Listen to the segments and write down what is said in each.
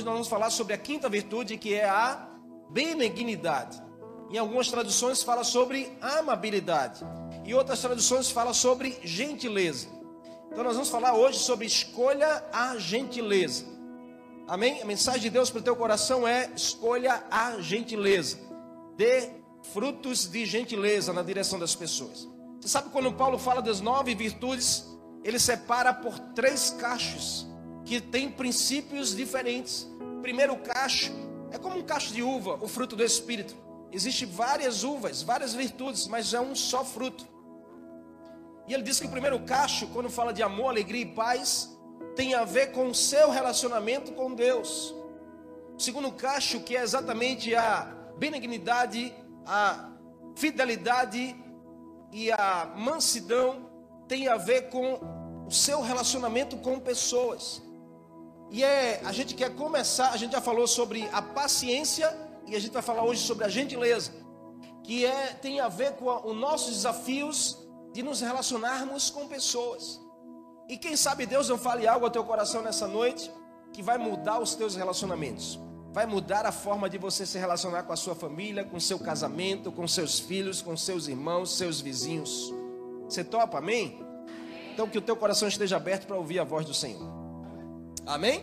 Hoje nós vamos falar sobre a quinta virtude, que é a benignidade. Em algumas traduções fala sobre amabilidade. E outras traduções fala sobre gentileza. Então nós vamos falar hoje sobre escolha a gentileza. Amém? A mensagem de Deus para o teu coração é escolha a gentileza. Dê frutos de gentileza na direção das pessoas. Você sabe quando Paulo fala das nove virtudes, ele separa por três cachos que têm princípios diferentes. O primeiro cacho é como um cacho de uva, o fruto do Espírito. Existem várias uvas, várias virtudes, mas é um só fruto. E ele diz que o primeiro cacho, quando fala de amor, alegria e paz, tem a ver com o seu relacionamento com Deus. O segundo cacho, que é exatamente a benignidade, a fidelidade e a mansidão, tem a ver com o seu relacionamento com pessoas. E é, a gente quer começar, a gente já falou sobre a paciência e a gente vai falar hoje sobre a gentileza, que é tem a ver com os nossos desafios de nos relacionarmos com pessoas. E quem sabe Deus não fale algo ao teu coração nessa noite que vai mudar os teus relacionamentos. Vai mudar a forma de você se relacionar com a sua família, com seu casamento, com seus filhos, com seus irmãos, seus vizinhos. Você topa, amém? Então que o teu coração esteja aberto para ouvir a voz do Senhor. Amém?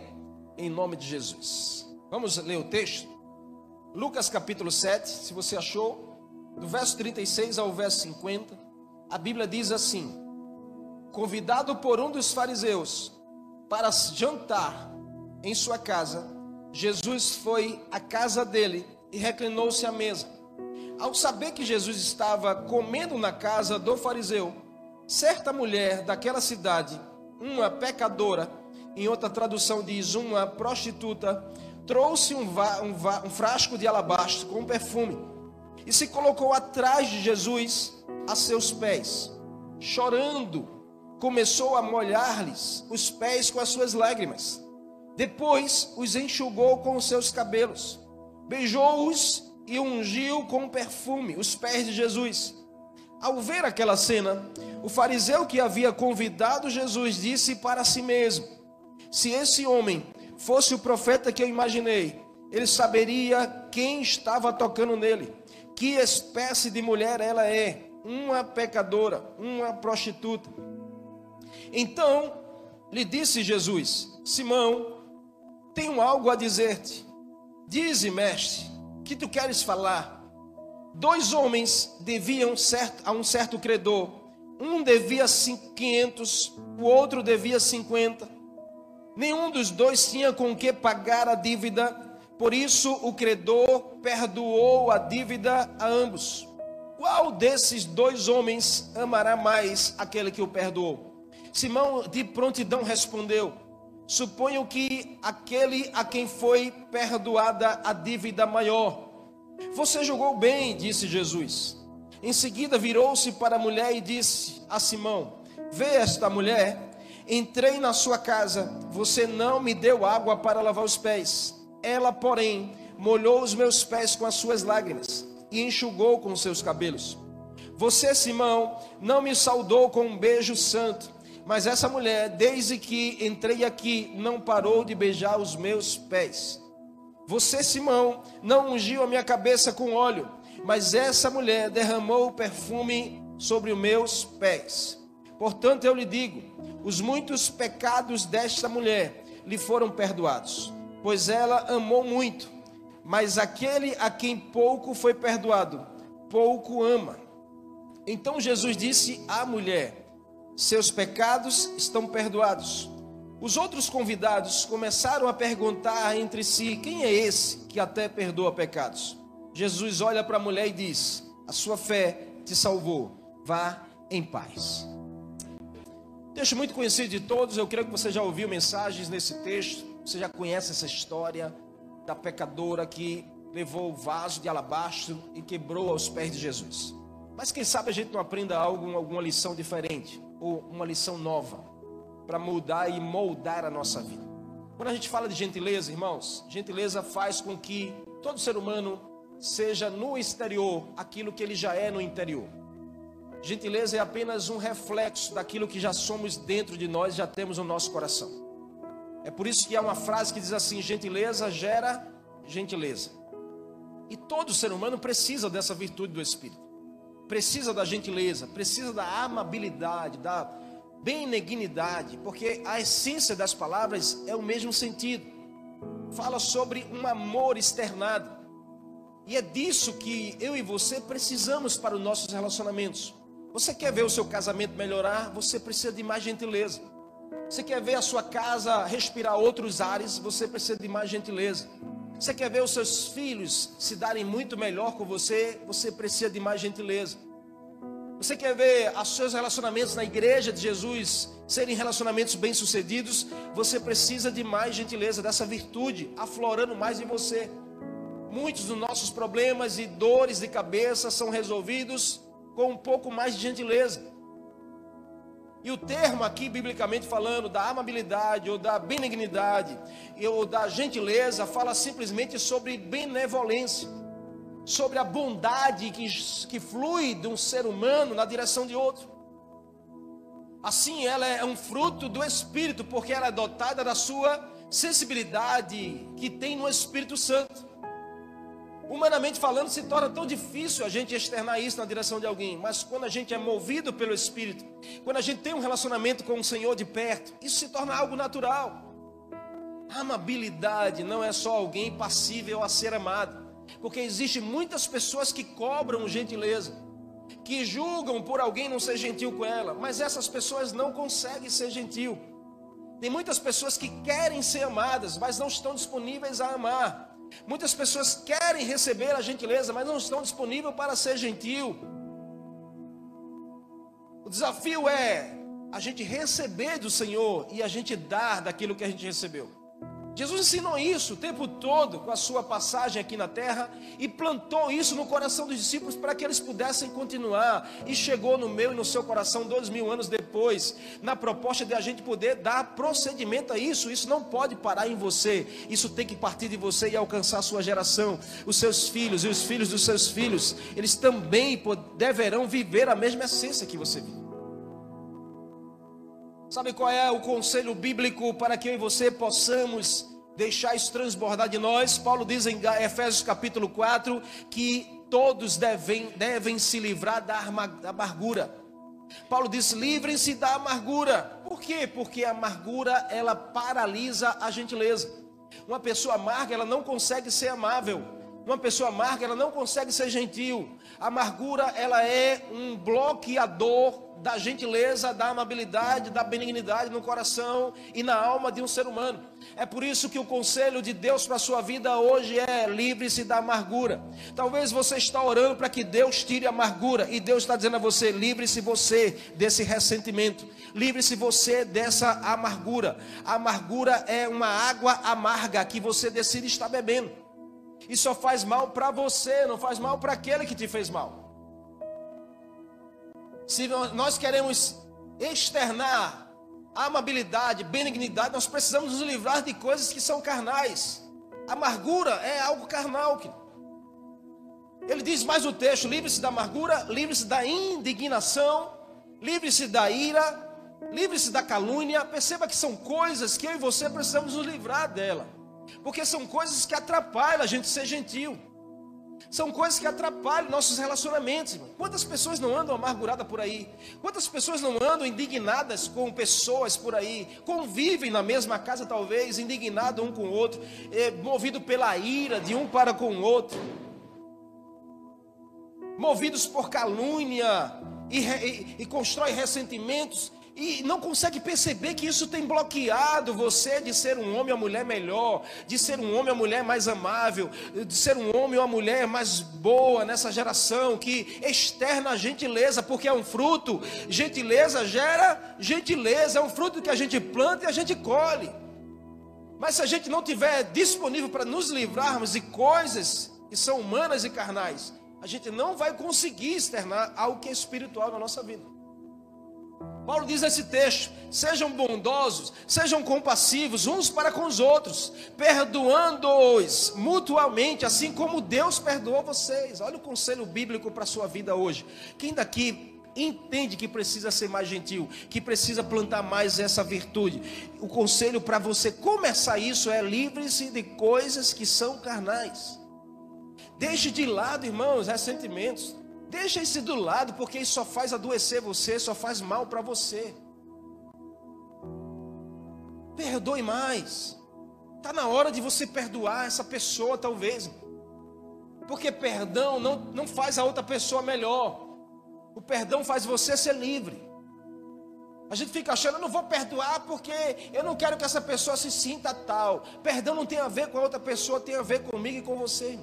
Em nome de Jesus. Vamos ler o texto? Lucas capítulo 7, se você achou, do verso 36 ao verso 50, a Bíblia diz assim: Convidado por um dos fariseus para jantar em sua casa, Jesus foi à casa dele e reclinou-se à mesa. Ao saber que Jesus estava comendo na casa do fariseu, certa mulher daquela cidade, uma pecadora, em outra tradução diz uma prostituta, trouxe um, va, um, va, um frasco de alabastro com perfume e se colocou atrás de Jesus a seus pés. Chorando, começou a molhar-lhes os pés com as suas lágrimas. Depois os enxugou com os seus cabelos, beijou-os e ungiu com perfume os pés de Jesus. Ao ver aquela cena, o fariseu que havia convidado Jesus disse para si mesmo: se esse homem fosse o profeta que eu imaginei, ele saberia quem estava tocando nele, que espécie de mulher ela é, uma pecadora, uma prostituta. Então lhe disse Jesus: Simão, tenho algo a dizer-te. Dize, mestre, que tu queres falar? Dois homens deviam certo, a um certo credor. Um devia 500, o outro devia 50. Nenhum dos dois tinha com que pagar a dívida, por isso o credor perdoou a dívida a ambos. Qual desses dois homens amará mais aquele que o perdoou? Simão de prontidão respondeu: Suponho que aquele a quem foi perdoada a dívida maior. Você julgou bem, disse Jesus. Em seguida virou-se para a mulher e disse a Simão: Vê esta mulher Entrei na sua casa, você não me deu água para lavar os pés. Ela, porém, molhou os meus pés com as suas lágrimas e enxugou com seus cabelos. Você, Simão, não me saudou com um beijo santo, mas essa mulher, desde que entrei aqui, não parou de beijar os meus pés. Você, Simão, não ungiu a minha cabeça com óleo, mas essa mulher derramou perfume sobre os meus pés. Portanto, eu lhe digo: os muitos pecados desta mulher lhe foram perdoados, pois ela amou muito. Mas aquele a quem pouco foi perdoado, pouco ama. Então Jesus disse à mulher: Seus pecados estão perdoados. Os outros convidados começaram a perguntar entre si: Quem é esse que até perdoa pecados? Jesus olha para a mulher e diz: A sua fé te salvou. Vá em paz. Texto muito conhecido de todos, eu creio que você já ouviu mensagens nesse texto, você já conhece essa história da pecadora que levou o vaso de alabastro e quebrou aos pés de Jesus. Mas quem sabe a gente não aprenda algo, alguma lição diferente, ou uma lição nova, para mudar e moldar a nossa vida. Quando a gente fala de gentileza, irmãos, gentileza faz com que todo ser humano seja no exterior aquilo que ele já é no interior. Gentileza é apenas um reflexo daquilo que já somos dentro de nós, já temos no nosso coração. É por isso que há uma frase que diz assim: gentileza gera gentileza. E todo ser humano precisa dessa virtude do Espírito. Precisa da gentileza, precisa da amabilidade, da benignidade, porque a essência das palavras é o mesmo sentido. Fala sobre um amor externado. E é disso que eu e você precisamos para os nossos relacionamentos. Você quer ver o seu casamento melhorar? Você precisa de mais gentileza. Você quer ver a sua casa respirar outros ares? Você precisa de mais gentileza. Você quer ver os seus filhos se darem muito melhor com você? Você precisa de mais gentileza. Você quer ver os seus relacionamentos na igreja de Jesus serem relacionamentos bem-sucedidos? Você precisa de mais gentileza, dessa virtude aflorando mais em você. Muitos dos nossos problemas e dores de cabeça são resolvidos com um pouco mais de gentileza. E o termo aqui, biblicamente falando, da amabilidade ou da benignidade ou da gentileza, fala simplesmente sobre benevolência, sobre a bondade que, que flui de um ser humano na direção de outro. Assim, ela é um fruto do Espírito, porque ela é dotada da sua sensibilidade que tem no Espírito Santo. Humanamente falando, se torna tão difícil a gente externar isso na direção de alguém, mas quando a gente é movido pelo Espírito, quando a gente tem um relacionamento com o Senhor de perto, isso se torna algo natural. A amabilidade não é só alguém passível a ser amado, porque existe muitas pessoas que cobram gentileza, que julgam por alguém não ser gentil com ela, mas essas pessoas não conseguem ser gentil. Tem muitas pessoas que querem ser amadas, mas não estão disponíveis a amar. Muitas pessoas querem receber a gentileza, mas não estão disponíveis para ser gentil. O desafio é a gente receber do Senhor e a gente dar daquilo que a gente recebeu. Jesus ensinou isso o tempo todo com a sua passagem aqui na terra e plantou isso no coração dos discípulos para que eles pudessem continuar. E chegou no meu e no seu coração dois mil anos depois, na proposta de a gente poder dar procedimento a isso. Isso não pode parar em você, isso tem que partir de você e alcançar a sua geração, os seus filhos e os filhos dos seus filhos. Eles também deverão viver a mesma essência que você vive. Sabe qual é o conselho bíblico para que eu e você possamos deixar isso transbordar de nós? Paulo diz em Efésios capítulo 4 que todos devem, devem se livrar da amargura. Paulo diz: livrem-se da amargura. Por quê? Porque a amargura ela paralisa a gentileza. Uma pessoa amarga, ela não consegue ser amável. Uma pessoa amarga, ela não consegue ser gentil. A amargura, ela é um bloqueador da gentileza, da amabilidade, da benignidade no coração e na alma de um ser humano. É por isso que o conselho de Deus para a sua vida hoje é livre-se da amargura. Talvez você está orando para que Deus tire a amargura e Deus está dizendo a você: livre-se você desse ressentimento, livre-se você dessa amargura. A amargura é uma água amarga que você decide estar bebendo. E só faz mal para você, não faz mal para aquele que te fez mal. Se nós queremos externar amabilidade, benignidade, nós precisamos nos livrar de coisas que são carnais. Amargura é algo carnal. Ele diz mais o texto: livre-se da amargura, livre-se da indignação, livre-se da ira, livre-se da calúnia. Perceba que são coisas que eu e você precisamos nos livrar dela, porque são coisas que atrapalham a gente ser gentil. São coisas que atrapalham nossos relacionamentos. Irmão. Quantas pessoas não andam amarguradas por aí? Quantas pessoas não andam indignadas com pessoas por aí? Convivem na mesma casa, talvez, indignado um com o outro, é, movido pela ira de um para com o outro, movidos por calúnia e, e, e constrói ressentimentos e não consegue perceber que isso tem bloqueado você de ser um homem ou mulher melhor, de ser um homem ou mulher mais amável, de ser um homem ou uma mulher mais boa nessa geração, que externa a gentileza, porque é um fruto. Gentileza gera gentileza, é um fruto que a gente planta e a gente colhe. Mas se a gente não tiver disponível para nos livrarmos de coisas que são humanas e carnais, a gente não vai conseguir externar algo que é espiritual na nossa vida. Paulo diz nesse texto: sejam bondosos, sejam compassivos uns para com os outros, perdoando-os mutuamente, assim como Deus perdoou vocês. Olha o conselho bíblico para a sua vida hoje. Quem daqui entende que precisa ser mais gentil, que precisa plantar mais essa virtude. O conselho para você começar isso é livre-se de coisas que são carnais. Deixe de lado, irmãos, ressentimentos. Deixa isso do lado, porque isso só faz adoecer você, só faz mal para você. Perdoe mais. Está na hora de você perdoar essa pessoa, talvez. Porque perdão não, não faz a outra pessoa melhor. O perdão faz você ser livre. A gente fica achando, eu não vou perdoar porque eu não quero que essa pessoa se sinta tal. Perdão não tem a ver com a outra pessoa, tem a ver comigo e com você.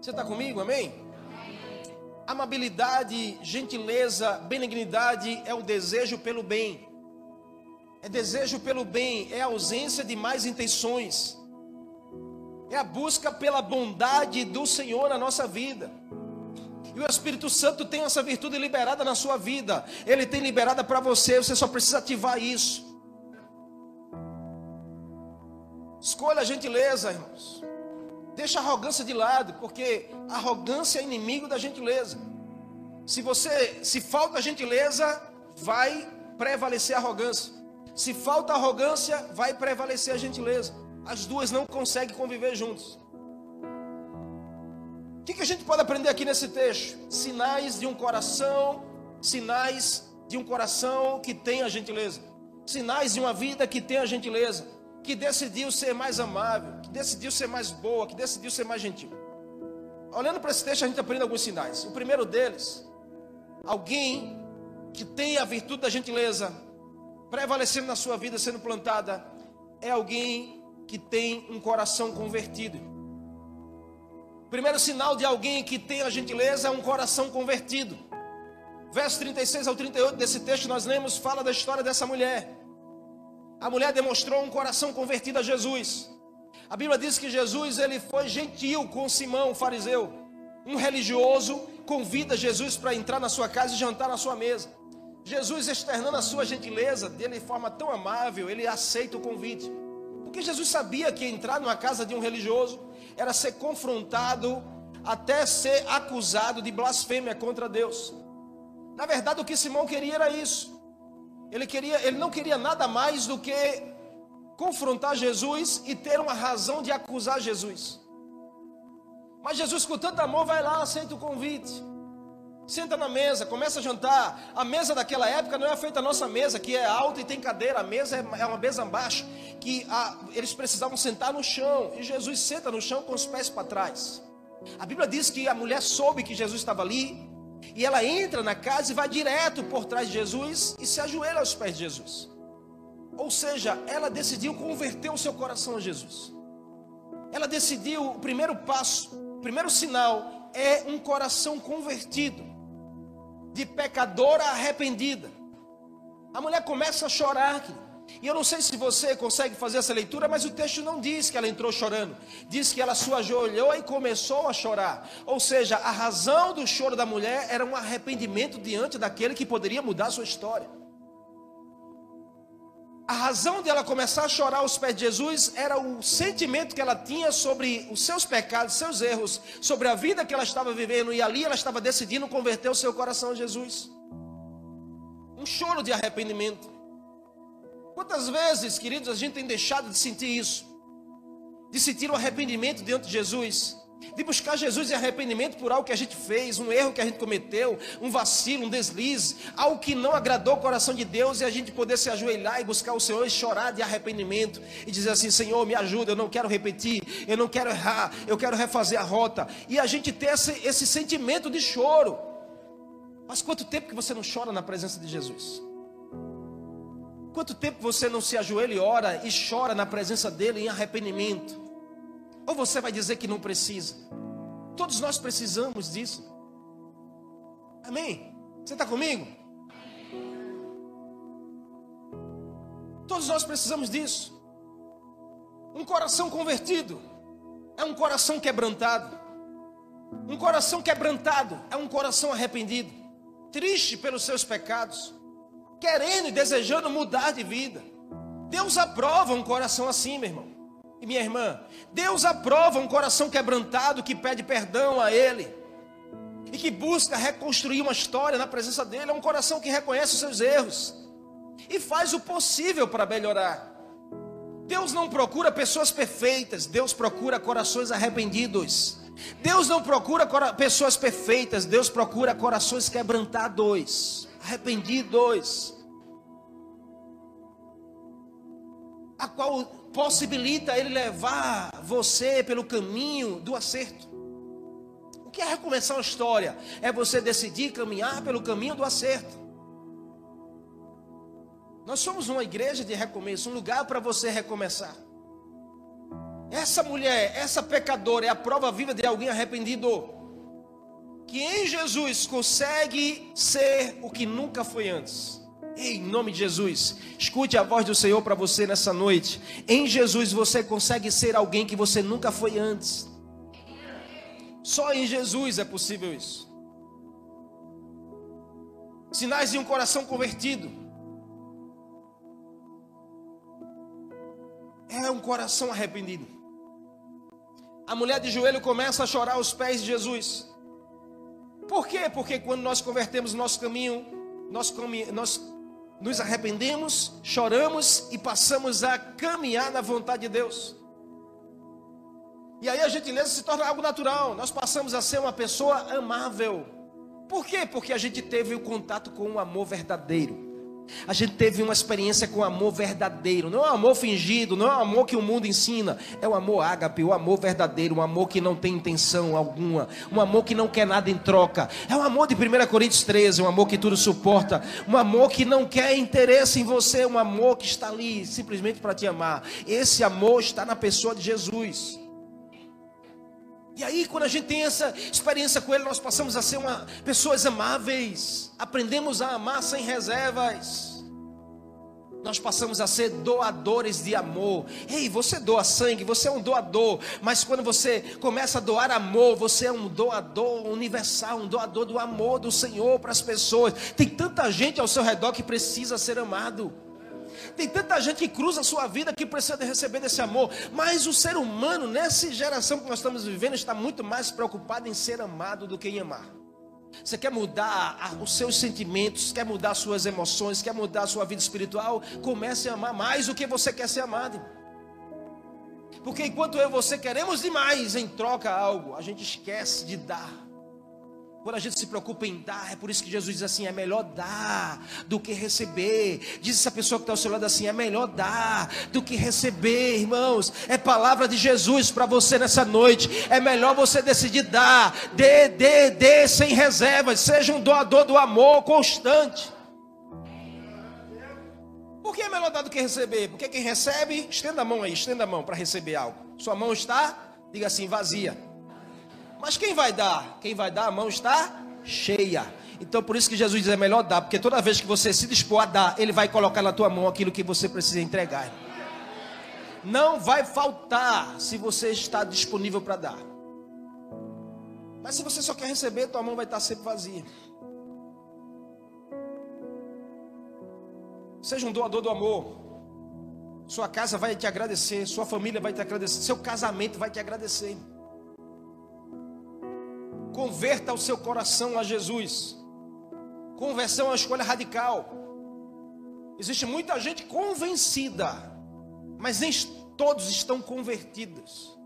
Você está comigo, amém? Amabilidade, gentileza, benignidade é o desejo pelo bem. É desejo pelo bem, é a ausência de mais intenções. É a busca pela bondade do Senhor na nossa vida. E o Espírito Santo tem essa virtude liberada na sua vida. Ele tem liberada para você, você só precisa ativar isso. Escolha a gentileza, irmãos. Deixa a arrogância de lado, porque a arrogância é inimigo da gentileza. Se você, se falta gentileza, vai prevalecer a arrogância. Se falta arrogância, vai prevalecer a gentileza. As duas não conseguem conviver juntos que, que a gente pode aprender aqui nesse texto? Sinais de um coração, sinais de um coração que tem a gentileza, sinais de uma vida que tem a gentileza, que decidiu ser mais amável, que decidiu ser mais boa, que decidiu ser mais gentil. Olhando para esse texto, a gente aprende alguns sinais. O primeiro deles, alguém que tem a virtude da gentileza prevalecendo na sua vida, sendo plantada, é alguém que tem um coração convertido. Primeiro sinal de alguém que tem a gentileza é um coração convertido. Verso 36 ao 38 desse texto nós lemos fala da história dessa mulher. A mulher demonstrou um coração convertido a Jesus. A Bíblia diz que Jesus ele foi gentil com Simão, o fariseu. Um religioso convida Jesus para entrar na sua casa e jantar na sua mesa. Jesus externando a sua gentileza dele de forma tão amável, ele aceita o convite. Porque Jesus sabia que entrar numa casa de um religioso era ser confrontado até ser acusado de blasfêmia contra Deus. Na verdade, o que Simão queria era isso. Ele queria, ele não queria nada mais do que confrontar Jesus e ter uma razão de acusar Jesus. Mas Jesus, com tanto amor, vai lá, aceita o convite. Senta na mesa, começa a jantar. A mesa daquela época não é feita a nossa mesa, que é alta e tem cadeira. A mesa é, é uma mesa baixa, que a, eles precisavam sentar no chão. E Jesus senta no chão com os pés para trás. A Bíblia diz que a mulher soube que Jesus estava ali. E ela entra na casa e vai direto por trás de Jesus e se ajoelha aos pés de Jesus. Ou seja, ela decidiu converter o seu coração a Jesus. Ela decidiu, o primeiro passo, o primeiro sinal é um coração convertido de pecadora arrependida. A mulher começa a chorar. E eu não sei se você consegue fazer essa leitura, mas o texto não diz que ela entrou chorando. Diz que ela se ajoelhou e começou a chorar. Ou seja, a razão do choro da mulher era um arrependimento diante daquele que poderia mudar a sua história. A razão de ela começar a chorar aos pés de Jesus era o sentimento que ela tinha sobre os seus pecados, seus erros, sobre a vida que ela estava vivendo, e ali ela estava decidindo converter o seu coração a Jesus. Um choro de arrependimento. Quantas vezes, queridos, a gente tem deixado de sentir isso? De sentir o arrependimento diante de Jesus? de buscar Jesus em arrependimento por algo que a gente fez, um erro que a gente cometeu, um vacilo, um deslize, algo que não agradou o coração de Deus e a gente poder se ajoelhar e buscar o Senhor e chorar de arrependimento e dizer assim: Senhor, me ajuda, eu não quero repetir, eu não quero errar, eu quero refazer a rota. E a gente ter esse, esse sentimento de choro. Mas quanto tempo que você não chora na presença de Jesus? Quanto tempo você não se ajoelha e ora e chora na presença dele em arrependimento? Ou você vai dizer que não precisa? Todos nós precisamos disso. Amém? Você está comigo? Todos nós precisamos disso. Um coração convertido é um coração quebrantado. Um coração quebrantado é um coração arrependido, triste pelos seus pecados, querendo e desejando mudar de vida. Deus aprova um coração assim, meu irmão e minha irmã, Deus aprova um coração quebrantado que pede perdão a Ele, e que busca reconstruir uma história na presença dele, é um coração que reconhece os seus erros e faz o possível para melhorar. Deus não procura pessoas perfeitas, Deus procura corações arrependidos. Deus não procura pessoas perfeitas, Deus procura corações quebrantados, arrependidos. A qual possibilita ele levar você pelo caminho do acerto. O que é recomeçar uma história? É você decidir caminhar pelo caminho do acerto. Nós somos uma igreja de recomeço, um lugar para você recomeçar. Essa mulher, essa pecadora é a prova viva de alguém arrependido. Que em Jesus consegue ser o que nunca foi antes. Em nome de Jesus, escute a voz do Senhor para você nessa noite. Em Jesus você consegue ser alguém que você nunca foi antes. Só em Jesus é possível isso. Sinais de um coração convertido. é um coração arrependido. A mulher de joelho começa a chorar aos pés de Jesus. Por quê? Porque quando nós convertemos nosso caminho, nós, nós nos arrependemos, choramos e passamos a caminhar na vontade de Deus. E aí a gentileza se torna algo natural. Nós passamos a ser uma pessoa amável. Por quê? Porque a gente teve o contato com o amor verdadeiro. A gente teve uma experiência com amor verdadeiro, não é um amor fingido, não é um amor que o mundo ensina, é o amor ágape, o amor verdadeiro, um amor que não tem intenção alguma, um amor que não quer nada em troca. É o amor de 1 Coríntios 13, um amor que tudo suporta, um amor que não quer interesse em você, um amor que está ali simplesmente para te amar. Esse amor está na pessoa de Jesus. E aí, quando a gente tem essa experiência com Ele, nós passamos a ser uma, pessoas amáveis, aprendemos a amar sem reservas. Nós passamos a ser doadores de amor. Ei, você doa sangue, você é um doador. Mas quando você começa a doar amor, você é um doador universal, um doador do amor do Senhor para as pessoas. Tem tanta gente ao seu redor que precisa ser amado. Tem tanta gente que cruza a sua vida que precisa de receber desse amor. Mas o ser humano, nessa geração que nós estamos vivendo, está muito mais preocupado em ser amado do que em amar. Você quer mudar os seus sentimentos, quer mudar as suas emoções, quer mudar a sua vida espiritual? Comece a amar mais do que você quer ser amado. Porque enquanto eu e você queremos demais em troca algo, a gente esquece de dar. Quando a gente se preocupa em dar, é por isso que Jesus diz assim: é melhor dar do que receber. Diz essa pessoa que está ao seu lado assim: é melhor dar do que receber, irmãos. É palavra de Jesus para você nessa noite. É melhor você decidir dar, dê, dê, dê sem reservas. Seja um doador do amor constante. Por que é melhor dar do que receber? Porque quem recebe, estenda a mão aí, estenda a mão para receber algo. Sua mão está, diga assim, vazia. Mas quem vai dar? Quem vai dar, a mão está cheia. Então por isso que Jesus diz é melhor dar, porque toda vez que você se dispor a dar, Ele vai colocar na tua mão aquilo que você precisa entregar. Não vai faltar se você está disponível para dar. Mas se você só quer receber, tua mão vai estar sempre vazia. Seja um doador do amor. Sua casa vai te agradecer, sua família vai te agradecer, seu casamento vai te agradecer. Converta o seu coração a Jesus. Conversão é uma escolha radical. Existe muita gente convencida, mas nem todos estão convertidos.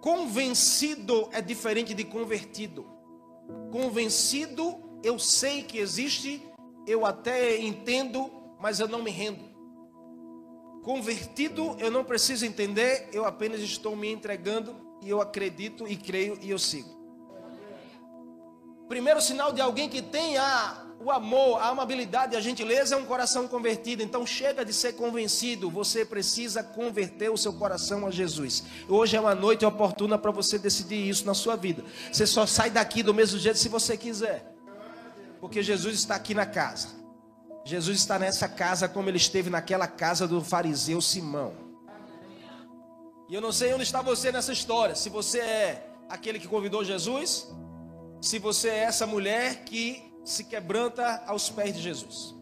Convencido é diferente de convertido. Convencido, eu sei que existe, eu até entendo, mas eu não me rendo. Convertido, eu não preciso entender, eu apenas estou me entregando e eu acredito e creio e eu sigo. Primeiro sinal de alguém que tem a, o amor, a amabilidade e a gentileza é um coração convertido. Então chega de ser convencido, você precisa converter o seu coração a Jesus. Hoje é uma noite oportuna para você decidir isso na sua vida. Você só sai daqui do mesmo jeito se você quiser. Porque Jesus está aqui na casa. Jesus está nessa casa como ele esteve naquela casa do fariseu Simão. E eu não sei onde está você nessa história. Se você é aquele que convidou Jesus, se você é essa mulher que se quebranta aos pés de Jesus.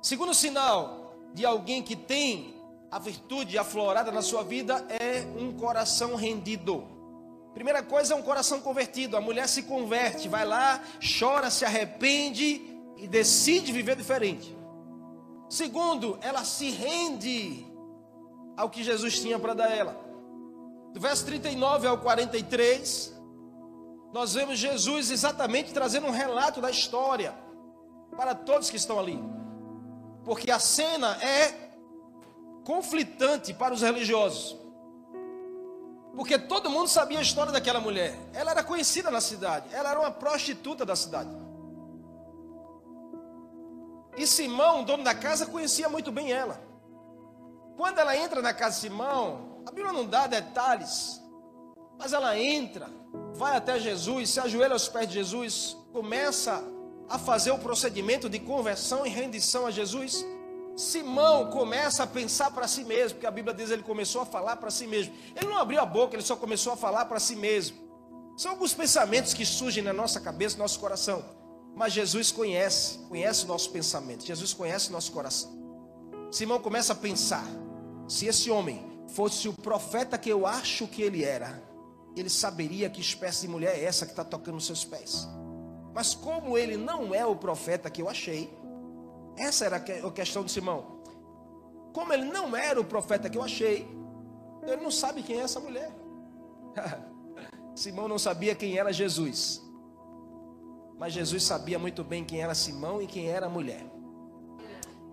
Segundo sinal de alguém que tem a virtude aflorada na sua vida é um coração rendido. Primeira coisa é um coração convertido. A mulher se converte, vai lá, chora, se arrepende e decide viver diferente. Segundo, ela se rende ao que Jesus tinha para dar ela. Do verso 39 ao 43, nós vemos Jesus exatamente trazendo um relato da história para todos que estão ali. Porque a cena é conflitante para os religiosos. Porque todo mundo sabia a história daquela mulher. Ela era conhecida na cidade. Ela era uma prostituta da cidade. E Simão, dono da casa, conhecia muito bem ela. Quando ela entra na casa de Simão, a Bíblia não dá detalhes, mas ela entra, vai até Jesus, se ajoelha aos pés de Jesus, começa a fazer o procedimento de conversão e rendição a Jesus. Simão começa a pensar para si mesmo, porque a Bíblia diz que ele começou a falar para si mesmo. Ele não abriu a boca, ele só começou a falar para si mesmo. São alguns pensamentos que surgem na nossa cabeça, no nosso coração. Mas Jesus conhece, conhece o nosso pensamento. Jesus conhece o nosso coração. Simão começa a pensar: se esse homem fosse o profeta que eu acho que ele era, ele saberia que espécie de mulher é essa que está tocando nos seus pés. Mas como ele não é o profeta que eu achei, essa era a questão de Simão. Como ele não era o profeta que eu achei, ele não sabe quem é essa mulher. Simão não sabia quem era Jesus. Mas Jesus sabia muito bem quem era Simão e quem era a mulher.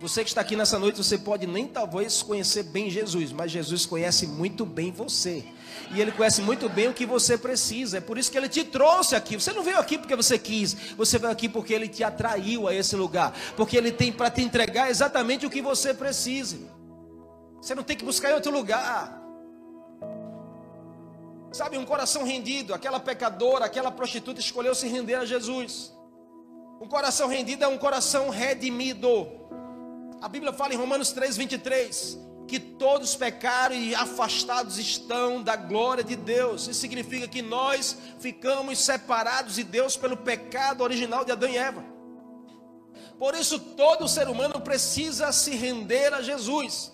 Você que está aqui nessa noite, você pode nem talvez conhecer bem Jesus, mas Jesus conhece muito bem você. E ele conhece muito bem o que você precisa. É por isso que ele te trouxe aqui. Você não veio aqui porque você quis, você veio aqui porque ele te atraiu a esse lugar, porque ele tem para te entregar exatamente o que você precisa. Você não tem que buscar em outro lugar. Sabe, um coração rendido, aquela pecadora, aquela prostituta escolheu se render a Jesus. Um coração rendido é um coração redimido. A Bíblia fala em Romanos 3, 23 que todos pecaram e afastados estão da glória de Deus. Isso significa que nós ficamos separados de Deus pelo pecado original de Adão e Eva. Por isso, todo ser humano precisa se render a Jesus,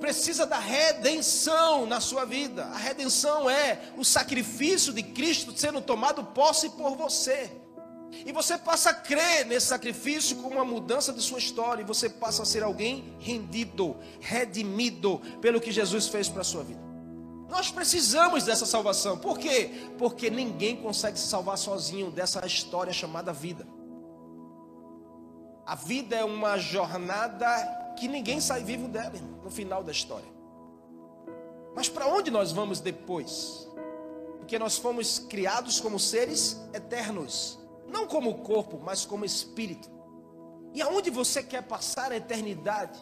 precisa da redenção na sua vida. A redenção é o sacrifício de Cristo sendo tomado posse por você. E você passa a crer nesse sacrifício como uma mudança de sua história. E você passa a ser alguém rendido, redimido pelo que Jesus fez para a sua vida. Nós precisamos dessa salvação. Por quê? Porque ninguém consegue se salvar sozinho dessa história chamada vida. A vida é uma jornada que ninguém sai vivo dela no final da história. Mas para onde nós vamos depois? Porque nós fomos criados como seres eternos não como corpo, mas como espírito. E aonde você quer passar a eternidade?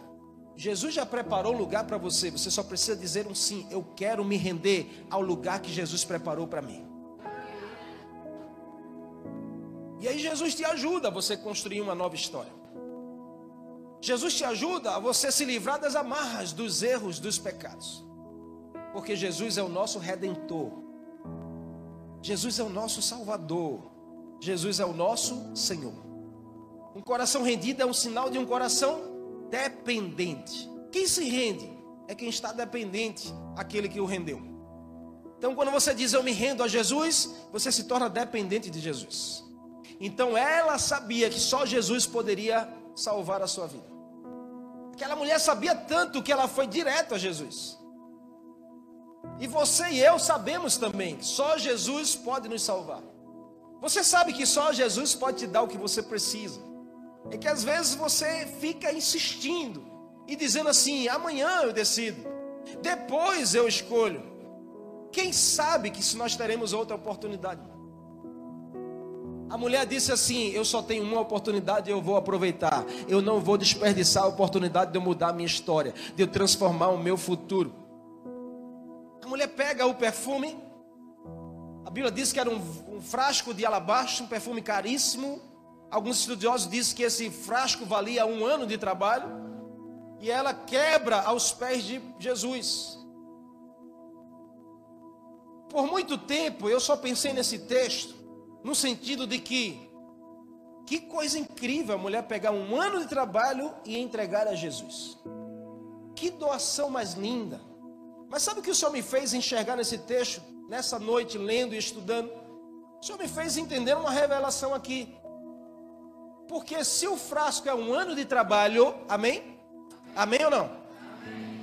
Jesus já preparou um lugar para você, você só precisa dizer um sim. Eu quero me render ao lugar que Jesus preparou para mim. E aí Jesus te ajuda a você construir uma nova história. Jesus te ajuda a você se livrar das amarras, dos erros, dos pecados. Porque Jesus é o nosso redentor. Jesus é o nosso salvador. Jesus é o nosso Senhor. Um coração rendido é um sinal de um coração dependente. Quem se rende é quem está dependente aquele que o rendeu. Então, quando você diz eu me rendo a Jesus, você se torna dependente de Jesus. Então, ela sabia que só Jesus poderia salvar a sua vida. Aquela mulher sabia tanto que ela foi direto a Jesus. E você e eu sabemos também, só Jesus pode nos salvar. Você sabe que só Jesus pode te dar o que você precisa. É que às vezes você fica insistindo e dizendo assim: amanhã eu decido, depois eu escolho. Quem sabe que se nós teremos outra oportunidade? A mulher disse assim: Eu só tenho uma oportunidade e eu vou aproveitar. Eu não vou desperdiçar a oportunidade de eu mudar a minha história, de eu transformar o meu futuro. A mulher pega o perfume a Bíblia diz que era um, um frasco de alabastro, um perfume caríssimo. Alguns estudiosos dizem que esse frasco valia um ano de trabalho. E ela quebra aos pés de Jesus. Por muito tempo eu só pensei nesse texto, no sentido de que, que coisa incrível a mulher pegar um ano de trabalho e entregar a Jesus. Que doação mais linda. Mas sabe o que o Senhor me fez enxergar nesse texto? Nessa noite, lendo e estudando, o Senhor me fez entender uma revelação aqui. Porque se o frasco é um ano de trabalho, amém? Amém ou não?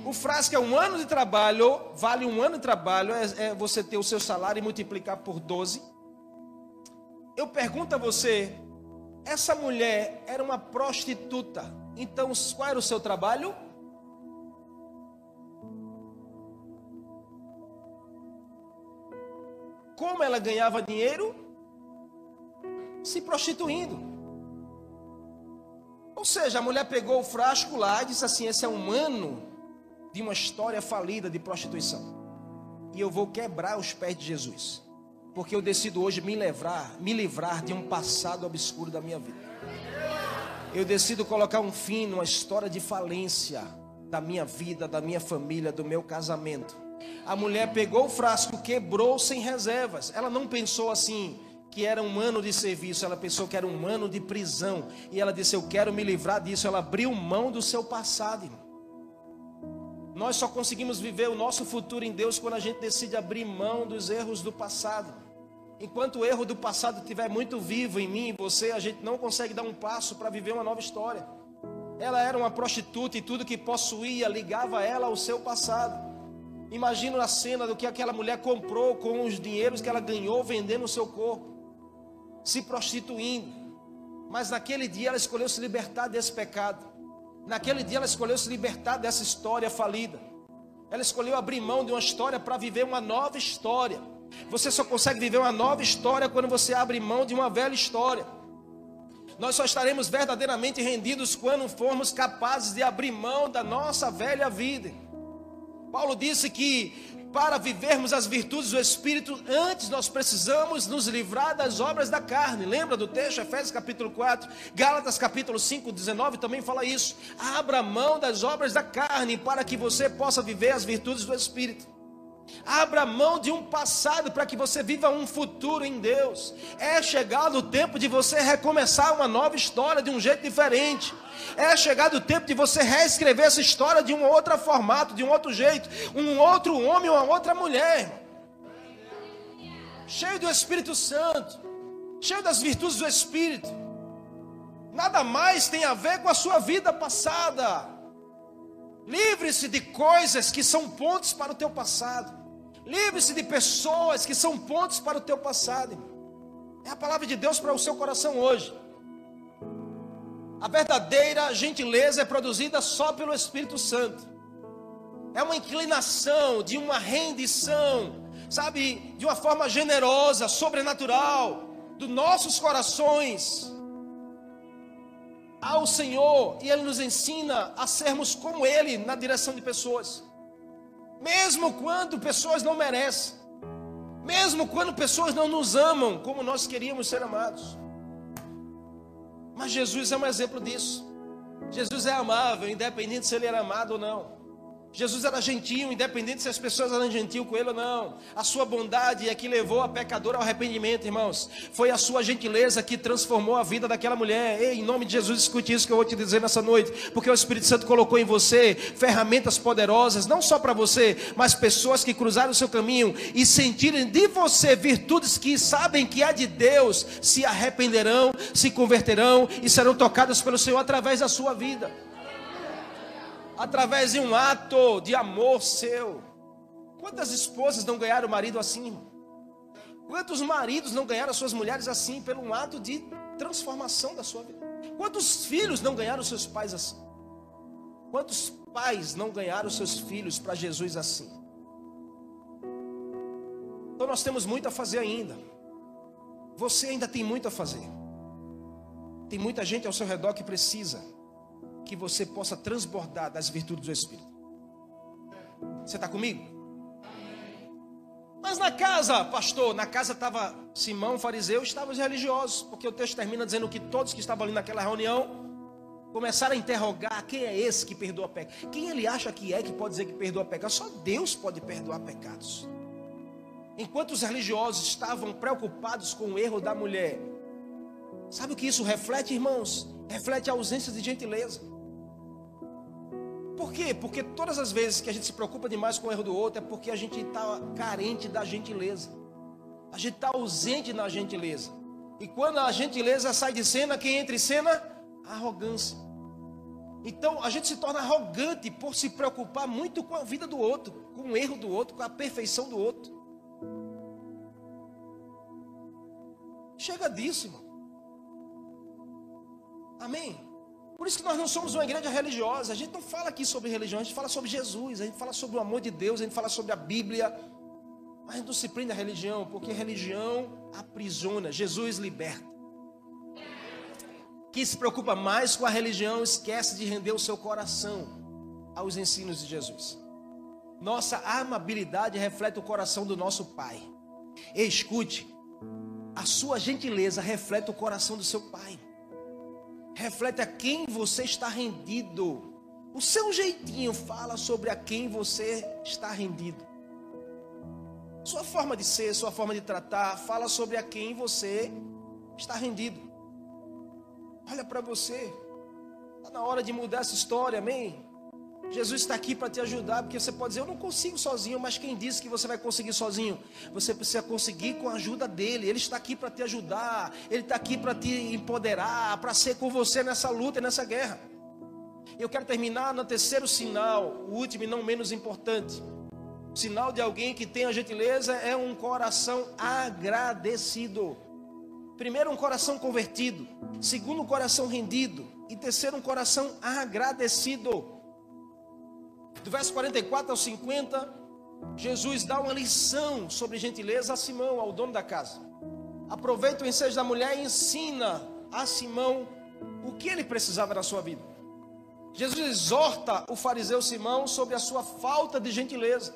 O frasco é um ano de trabalho, vale um ano de trabalho, é, é você ter o seu salário e multiplicar por 12. Eu pergunto a você, essa mulher era uma prostituta, então qual era o seu trabalho? Como ela ganhava dinheiro? Se prostituindo. Ou seja, a mulher pegou o frasco lá e disse assim: Esse é um ano de uma história falida de prostituição. E eu vou quebrar os pés de Jesus. Porque eu decido hoje me livrar, me livrar de um passado obscuro da minha vida. Eu decido colocar um fim numa história de falência da minha vida, da minha família, do meu casamento a mulher pegou o frasco, quebrou sem reservas. Ela não pensou assim que era um ano de serviço, ela pensou que era um ano de prisão. E ela disse: Eu quero me livrar disso. Ela abriu mão do seu passado. Irmão. Nós só conseguimos viver o nosso futuro em Deus quando a gente decide abrir mão dos erros do passado. Enquanto o erro do passado estiver muito vivo em mim e você, a gente não consegue dar um passo para viver uma nova história. Ela era uma prostituta e tudo que possuía ligava ela ao seu passado. Imagina a cena do que aquela mulher comprou com os dinheiros que ela ganhou vendendo o seu corpo, se prostituindo. Mas naquele dia ela escolheu se libertar desse pecado. Naquele dia ela escolheu se libertar dessa história falida. Ela escolheu abrir mão de uma história para viver uma nova história. Você só consegue viver uma nova história quando você abre mão de uma velha história. Nós só estaremos verdadeiramente rendidos quando formos capazes de abrir mão da nossa velha vida. Paulo disse que para vivermos as virtudes do Espírito, antes nós precisamos nos livrar das obras da carne. Lembra do texto, Efésios capítulo 4, Gálatas capítulo 5, 19 também fala isso. Abra mão das obras da carne para que você possa viver as virtudes do Espírito. Abra mão de um passado para que você viva um futuro em Deus. É chegado o tempo de você recomeçar uma nova história de um jeito diferente. É chegado o tempo de você reescrever essa história de um outro formato, de um outro jeito, um outro homem, uma outra mulher. Cheio do Espírito Santo, cheio das virtudes do Espírito. Nada mais tem a ver com a sua vida passada. Livre-se de coisas que são pontos para o teu passado. Livre-se de pessoas que são pontos para o teu passado. É a palavra de Deus para o seu coração hoje. A verdadeira gentileza é produzida só pelo Espírito Santo. É uma inclinação, de uma rendição, sabe, de uma forma generosa, sobrenatural, dos nossos corações ao Senhor, e Ele nos ensina a sermos como Ele na direção de pessoas mesmo quando pessoas não merecem, mesmo quando pessoas não nos amam como nós queríamos ser amados. Mas Jesus é um exemplo disso. Jesus é amável, independente se ele era amado ou não. Jesus era gentil, independente se as pessoas eram gentil com ele ou não. A sua bondade é que levou a pecadora ao arrependimento, irmãos. Foi a sua gentileza que transformou a vida daquela mulher. Ei, em nome de Jesus, escute isso que eu vou te dizer nessa noite. Porque o Espírito Santo colocou em você ferramentas poderosas, não só para você, mas pessoas que cruzaram o seu caminho e sentirem de você virtudes que sabem que é de Deus, se arrependerão, se converterão e serão tocadas pelo Senhor através da sua vida através de um ato de amor seu. Quantas esposas não ganharam o marido assim? Quantos maridos não ganharam suas mulheres assim pelo um ato de transformação da sua vida? Quantos filhos não ganharam seus pais assim? Quantos pais não ganharam seus filhos para Jesus assim? Então nós temos muito a fazer ainda. Você ainda tem muito a fazer. Tem muita gente ao seu redor que precisa que você possa transbordar das virtudes do Espírito. Você está comigo? Mas na casa, pastor, na casa estava Simão, fariseu, estavam os religiosos, porque o texto termina dizendo que todos que estavam ali naquela reunião começaram a interrogar quem é esse que perdoa pecados. Quem ele acha que é que pode dizer que perdoa pecados? Só Deus pode perdoar pecados. Enquanto os religiosos estavam preocupados com o erro da mulher, sabe o que isso reflete, irmãos? Reflete a ausência de gentileza. Por quê? Porque todas as vezes que a gente se preocupa demais com o erro do outro é porque a gente está carente da gentileza. A gente está ausente na gentileza. E quando a gentileza sai de cena, quem entra em cena? A arrogância. Então a gente se torna arrogante por se preocupar muito com a vida do outro, com o erro do outro, com a perfeição do outro. Chega disso, irmão. Amém? Por isso que nós não somos uma igreja religiosa. A gente não fala aqui sobre religião, a gente fala sobre Jesus, a gente fala sobre o amor de Deus, a gente fala sobre a Bíblia. Mas a gente não se prende à religião, porque religião aprisiona, Jesus liberta. Quem se preocupa mais com a religião esquece de render o seu coração aos ensinos de Jesus. Nossa amabilidade reflete o coração do nosso Pai. escute, a sua gentileza reflete o coração do seu Pai reflete a quem você está rendido. O seu jeitinho fala sobre a quem você está rendido. Sua forma de ser, sua forma de tratar, fala sobre a quem você está rendido. Olha para você. Está na hora de mudar essa história, amém? Jesus está aqui para te ajudar, porque você pode dizer, eu não consigo sozinho, mas quem disse que você vai conseguir sozinho? Você precisa conseguir com a ajuda dele. Ele está aqui para te ajudar, ele está aqui para te empoderar, para ser com você nessa luta e nessa guerra. Eu quero terminar no terceiro sinal, o último e não menos importante. O sinal de alguém que tem a gentileza é um coração agradecido. Primeiro, um coração convertido. Segundo, um coração rendido. E terceiro, um coração agradecido. Do verso 44 ao 50, Jesus dá uma lição sobre gentileza a Simão, ao dono da casa. Aproveita o ensejo da mulher e ensina a Simão o que ele precisava na sua vida. Jesus exorta o fariseu Simão sobre a sua falta de gentileza.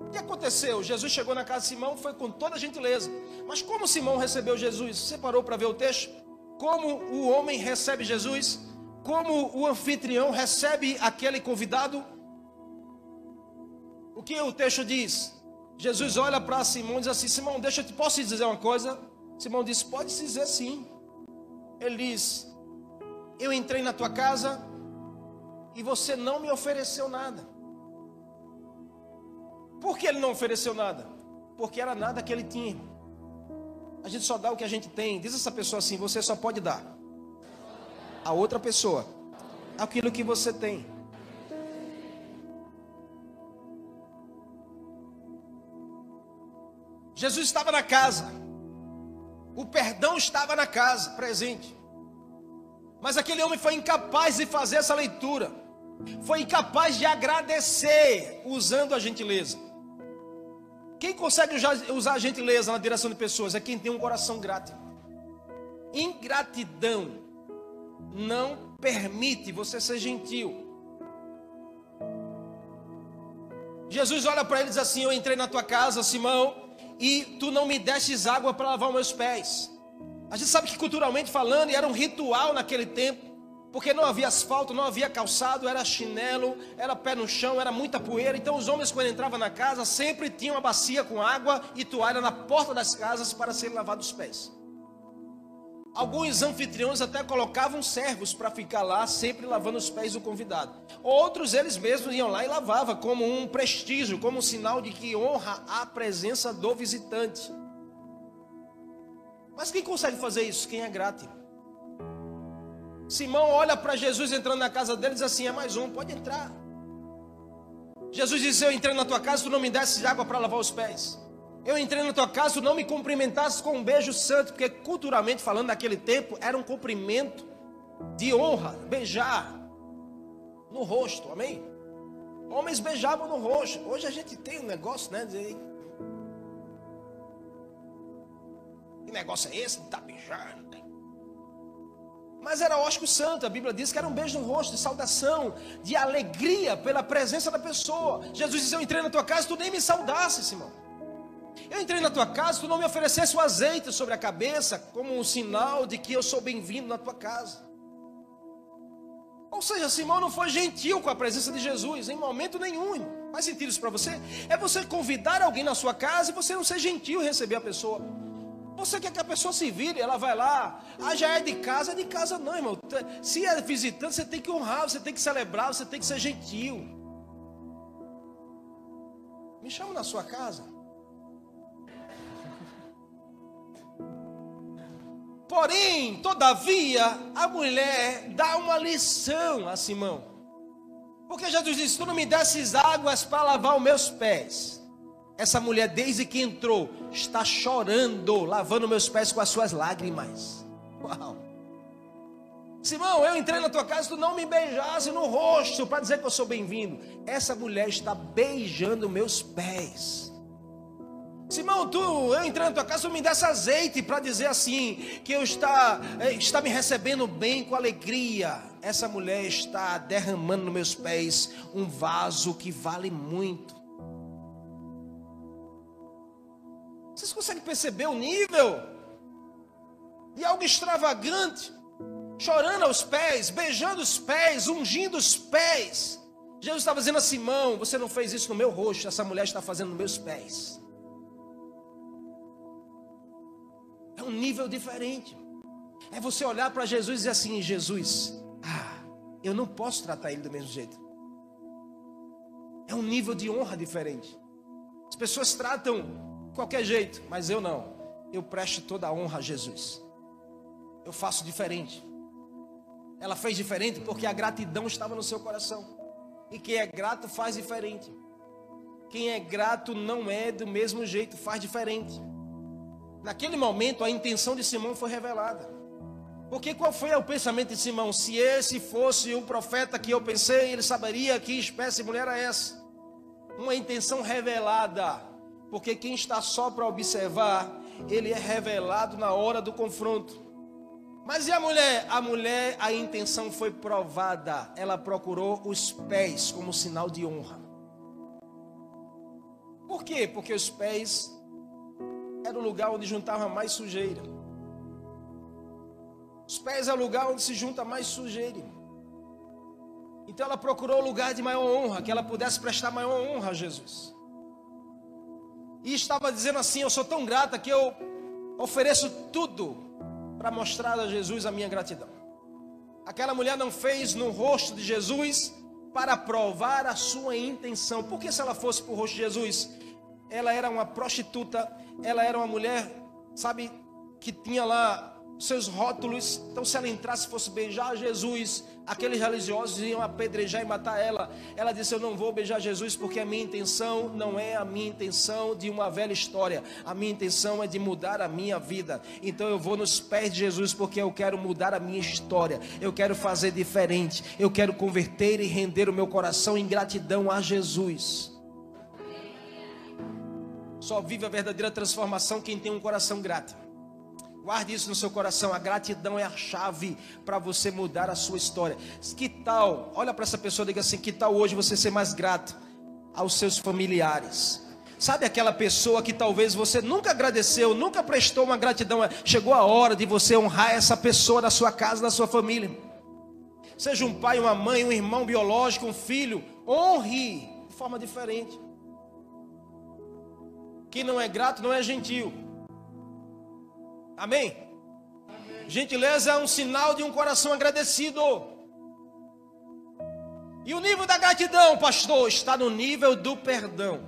O que aconteceu? Jesus chegou na casa de Simão, foi com toda a gentileza. Mas como Simão recebeu Jesus? Você parou para ver o texto? Como o homem recebe Jesus? Como o anfitrião recebe aquele convidado? O que o texto diz? Jesus olha para Simão e diz assim: Simão, deixa eu te posso te dizer uma coisa? Simão diz: Pode dizer sim. Ele diz: Eu entrei na tua casa e você não me ofereceu nada. Por que ele não ofereceu nada? Porque era nada que ele tinha. A gente só dá o que a gente tem. Diz essa pessoa assim: Você só pode dar a outra pessoa aquilo que você tem. Jesus estava na casa, o perdão estava na casa, presente. Mas aquele homem foi incapaz de fazer essa leitura, foi incapaz de agradecer usando a gentileza. Quem consegue usar a gentileza na direção de pessoas é quem tem um coração grato. Ingratidão não permite você ser gentil. Jesus olha para ele e diz assim: Eu entrei na tua casa, Simão, e tu não me destes água para lavar os meus pés. A gente sabe que culturalmente falando, era um ritual naquele tempo, porque não havia asfalto, não havia calçado, era chinelo, era pé no chão, era muita poeira. Então os homens, quando entravam na casa, sempre tinham uma bacia com água e toalha na porta das casas para serem lavados os pés. Alguns anfitriões até colocavam servos para ficar lá, sempre lavando os pés do convidado. Outros, eles mesmos iam lá e lavavam, como um prestígio, como um sinal de que honra a presença do visitante. Mas quem consegue fazer isso? Quem é grato? Simão olha para Jesus entrando na casa dele e diz assim: é mais um, pode entrar. Jesus disse: Eu entrei na tua casa, tu não me desse água para lavar os pés. Eu entrei na tua casa, tu não me cumprimentasse com um beijo santo, porque culturalmente falando naquele tempo era um cumprimento de honra, beijar no rosto, amém? Homens beijavam no rosto. Hoje a gente tem um negócio, né? De... Que negócio é esse estar tá beijando? Mas era ósculo santo, a Bíblia diz que era um beijo no rosto, de saudação, de alegria pela presença da pessoa. Jesus disse: Eu entrei na tua casa, tu nem me saudasse, Simão. Eu entrei na tua casa, tu não me oferecesse o azeite sobre a cabeça, como um sinal de que eu sou bem-vindo na tua casa. Ou seja, Simão não foi gentil com a presença de Jesus, em momento nenhum. Faz sentido isso para você? É você convidar alguém na sua casa e você não ser gentil em receber a pessoa. Você quer que a pessoa se vire, ela vai lá. Ah, já é de casa, é de casa não, irmão. Se é visitante, você tem que honrar, você tem que celebrar, você tem que ser gentil. Me chama na sua casa. Porém, todavia, a mulher dá uma lição a Simão. Porque Jesus disse: Tu não me desses águas para lavar os meus pés. Essa mulher, desde que entrou, está chorando, lavando meus pés com as suas lágrimas. Uau! Simão, eu entrei na tua casa, tu não me beijasse no rosto para dizer que eu sou bem-vindo. Essa mulher está beijando meus pés. Simão, tu, eu entrei na tua casa, me desse azeite para dizer assim, que eu está, eh, está me recebendo bem com alegria. Essa mulher está derramando nos meus pés um vaso que vale muito. Vocês conseguem perceber o nível? De algo extravagante, chorando aos pés, beijando os pés, ungindo os pés. Jesus estava dizendo a Simão: Você não fez isso no meu rosto, essa mulher está fazendo nos meus pés. É um nível diferente. É você olhar para Jesus e dizer assim: Jesus, ah, eu não posso tratar ele do mesmo jeito. É um nível de honra diferente. As pessoas tratam qualquer jeito, mas eu não. Eu presto toda a honra a Jesus. Eu faço diferente. Ela fez diferente porque a gratidão estava no seu coração. E quem é grato faz diferente. Quem é grato não é do mesmo jeito, faz diferente. Naquele momento a intenção de Simão foi revelada. Porque qual foi o pensamento de Simão? Se esse fosse um profeta que eu pensei, ele saberia que espécie de mulher era essa. Uma intenção revelada porque quem está só para observar, ele é revelado na hora do confronto. Mas e a mulher? A mulher, a intenção foi provada. Ela procurou os pés como sinal de honra. Por quê? Porque os pés era o lugar onde juntava mais sujeira. Os pés é o lugar onde se junta mais sujeira. Então ela procurou o lugar de maior honra, que ela pudesse prestar maior honra a Jesus e estava dizendo assim: Eu sou tão grata que eu ofereço tudo para mostrar a Jesus a minha gratidão. Aquela mulher não fez no rosto de Jesus para provar a sua intenção, porque se ela fosse para o rosto de Jesus, ela era uma prostituta, ela era uma mulher, sabe, que tinha lá seus rótulos. Então, se ela entrasse fosse beijar Jesus, aqueles religiosos iam apedrejar e matar ela. Ela disse: Eu não vou beijar Jesus porque a minha intenção não é a minha intenção de uma velha história. A minha intenção é de mudar a minha vida. Então, eu vou nos pés de Jesus porque eu quero mudar a minha história. Eu quero fazer diferente. Eu quero converter e render o meu coração em gratidão a Jesus. Só vive a verdadeira transformação quem tem um coração grato. Guarde isso no seu coração. A gratidão é a chave para você mudar a sua história. Que tal? Olha para essa pessoa e diga assim: que tal hoje você ser mais grato aos seus familiares? Sabe aquela pessoa que talvez você nunca agradeceu, nunca prestou uma gratidão? Chegou a hora de você honrar essa pessoa na sua casa, na sua família. Seja um pai, uma mãe, um irmão biológico, um filho, honre de forma diferente. Quem não é grato não é gentil. Amém? Amém? Gentileza é um sinal de um coração agradecido. E o nível da gratidão, pastor, está no nível do perdão.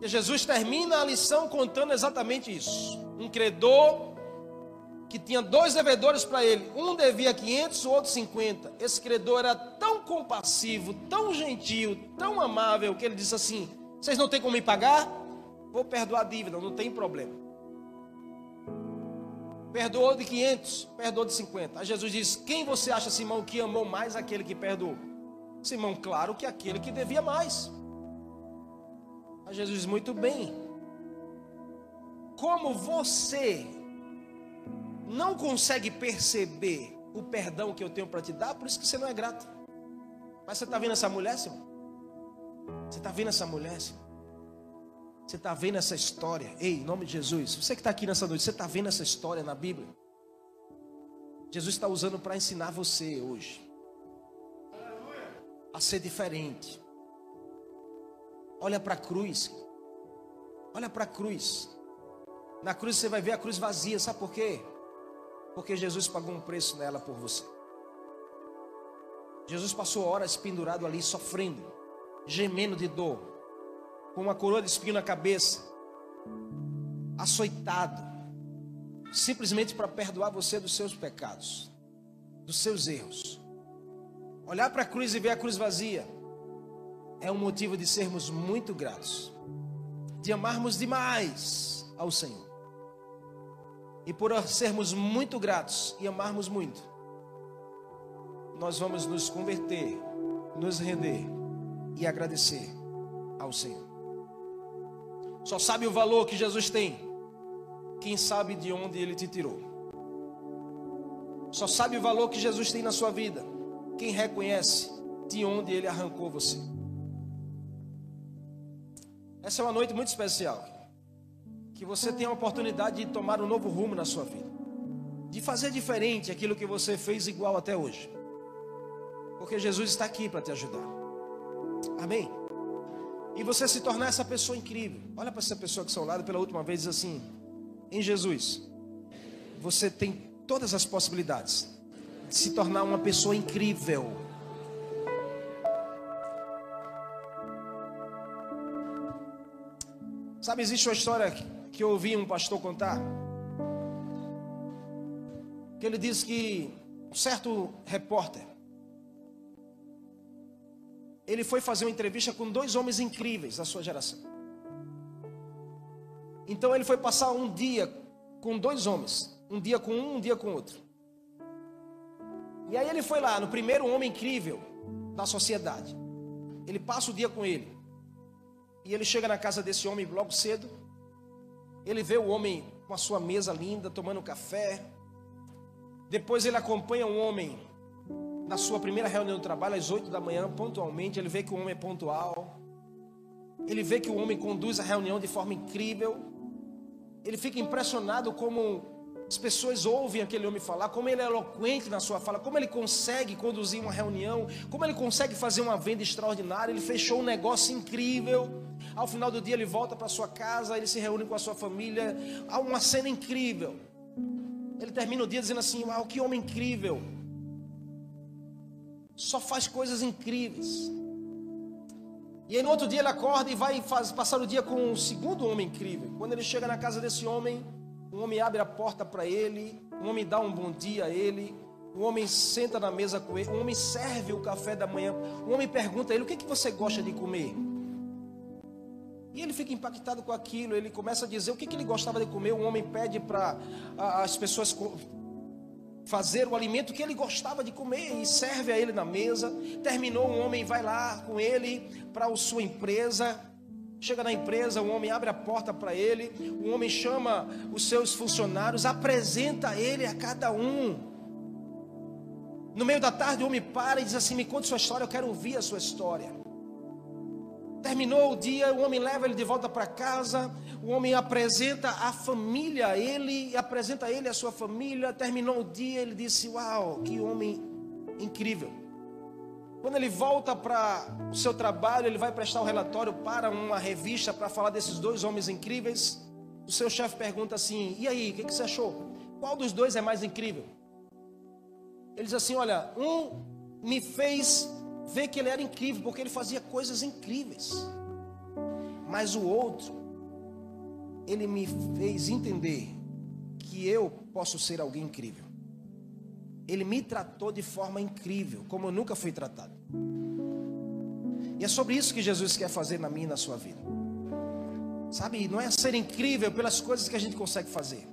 E Jesus termina a lição contando exatamente isso. Um credor que tinha dois devedores para ele. Um devia 500, o outro 50. Esse credor era tão compassivo, tão gentil, tão amável, que ele disse assim: Vocês não têm como me pagar? Vou perdoar a dívida, não tem problema. Perdoou de 500, perdoou de 50. Aí Jesus diz: Quem você acha, Simão, que amou mais aquele que perdoou? Simão, claro que aquele que devia mais. Aí Jesus diz: Muito bem. Como você não consegue perceber o perdão que eu tenho para te dar, por isso que você não é grato. Mas você está vendo essa mulher, Simão? Você está vendo essa mulher, Simão? Você está vendo essa história? Ei, em nome de Jesus, você que está aqui nessa noite, você está vendo essa história na Bíblia? Jesus está usando para ensinar você hoje a ser diferente. Olha para a cruz. Olha para a cruz. Na cruz você vai ver a cruz vazia, sabe por quê? Porque Jesus pagou um preço nela por você. Jesus passou horas pendurado ali, sofrendo, gemendo de dor, com uma coroa de espinho na cabeça, açoitado, simplesmente para perdoar você dos seus pecados, dos seus erros. Olhar para a cruz e ver a cruz vazia é um motivo de sermos muito gratos, de amarmos demais ao Senhor. E por sermos muito gratos e amarmos muito, nós vamos nos converter, nos render e agradecer ao Senhor. Só sabe o valor que Jesus tem quem sabe de onde ele te tirou. Só sabe o valor que Jesus tem na sua vida quem reconhece de onde ele arrancou você. Essa é uma noite muito especial que você tem a oportunidade de tomar um novo rumo na sua vida, de fazer diferente aquilo que você fez igual até hoje, porque Jesus está aqui para te ajudar. Amém? E você se tornar essa pessoa incrível. Olha para essa pessoa que está ao lado pela última vez e diz assim: em Jesus, você tem todas as possibilidades de se tornar uma pessoa incrível. Sabe, existe uma história que eu ouvi um pastor contar. Que ele disse que um certo repórter ele foi fazer uma entrevista com dois homens incríveis da sua geração. Então ele foi passar um dia com dois homens, um dia com um, um dia com outro. E aí ele foi lá no primeiro homem incrível da sociedade. Ele passa o dia com ele. E ele chega na casa desse homem logo cedo. Ele vê o homem com a sua mesa linda, tomando café. Depois ele acompanha um homem na sua primeira reunião de trabalho, às 8 da manhã, pontualmente. Ele vê que o homem é pontual. Ele vê que o homem conduz a reunião de forma incrível. Ele fica impressionado como as pessoas ouvem aquele homem falar, como ele é eloquente na sua fala, como ele consegue conduzir uma reunião, como ele consegue fazer uma venda extraordinária. Ele fechou um negócio incrível. Ao final do dia ele volta para sua casa, ele se reúne com a sua família. Há uma cena incrível. Ele termina o dia dizendo assim: Uau, que homem incrível! Só faz coisas incríveis. E aí no outro dia ele acorda e vai faz, passar o dia com um segundo homem incrível. Quando ele chega na casa desse homem, um homem abre a porta para ele, um homem dá um bom dia a ele, um homem senta na mesa com ele, um homem serve o café da manhã, um homem pergunta a ele: O que, é que você gosta de comer? E ele fica impactado com aquilo, ele começa a dizer o que, que ele gostava de comer. O homem pede para as pessoas fazer o alimento que ele gostava de comer e serve a ele na mesa. Terminou, um homem vai lá com ele para a sua empresa. Chega na empresa, o homem abre a porta para ele, o homem chama os seus funcionários, apresenta ele a cada um. No meio da tarde, o homem para e diz assim: Me conte sua história, eu quero ouvir a sua história. Terminou o dia, o homem leva ele de volta para casa, o homem apresenta a família a ele, apresenta a ele a sua família. Terminou o dia, ele disse: Uau, que homem incrível. Quando ele volta para o seu trabalho, ele vai prestar o um relatório para uma revista para falar desses dois homens incríveis. O seu chefe pergunta assim: E aí, o que, que você achou? Qual dos dois é mais incrível? Ele diz assim: Olha, um me fez ver que ele era incrível, porque ele fazia coisas incríveis. Mas o outro, ele me fez entender que eu posso ser alguém incrível. Ele me tratou de forma incrível, como eu nunca fui tratado. E é sobre isso que Jesus quer fazer na minha e na sua vida. Sabe, não é ser incrível pelas coisas que a gente consegue fazer,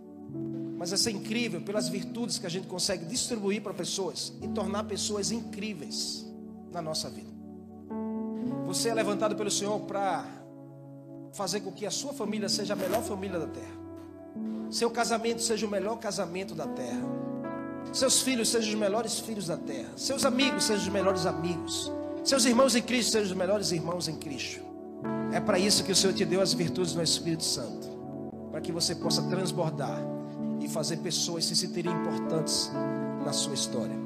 mas é ser incrível pelas virtudes que a gente consegue distribuir para pessoas e tornar pessoas incríveis na nossa vida. Você é levantado pelo Senhor para fazer com que a sua família seja a melhor família da terra. Seu casamento seja o melhor casamento da terra. Seus filhos sejam os melhores filhos da terra. Seus amigos sejam os melhores amigos. Seus irmãos em Cristo sejam os melhores irmãos em Cristo. É para isso que o Senhor te deu as virtudes no Espírito Santo. Para que você possa transbordar e fazer pessoas se sentirem importantes na sua história.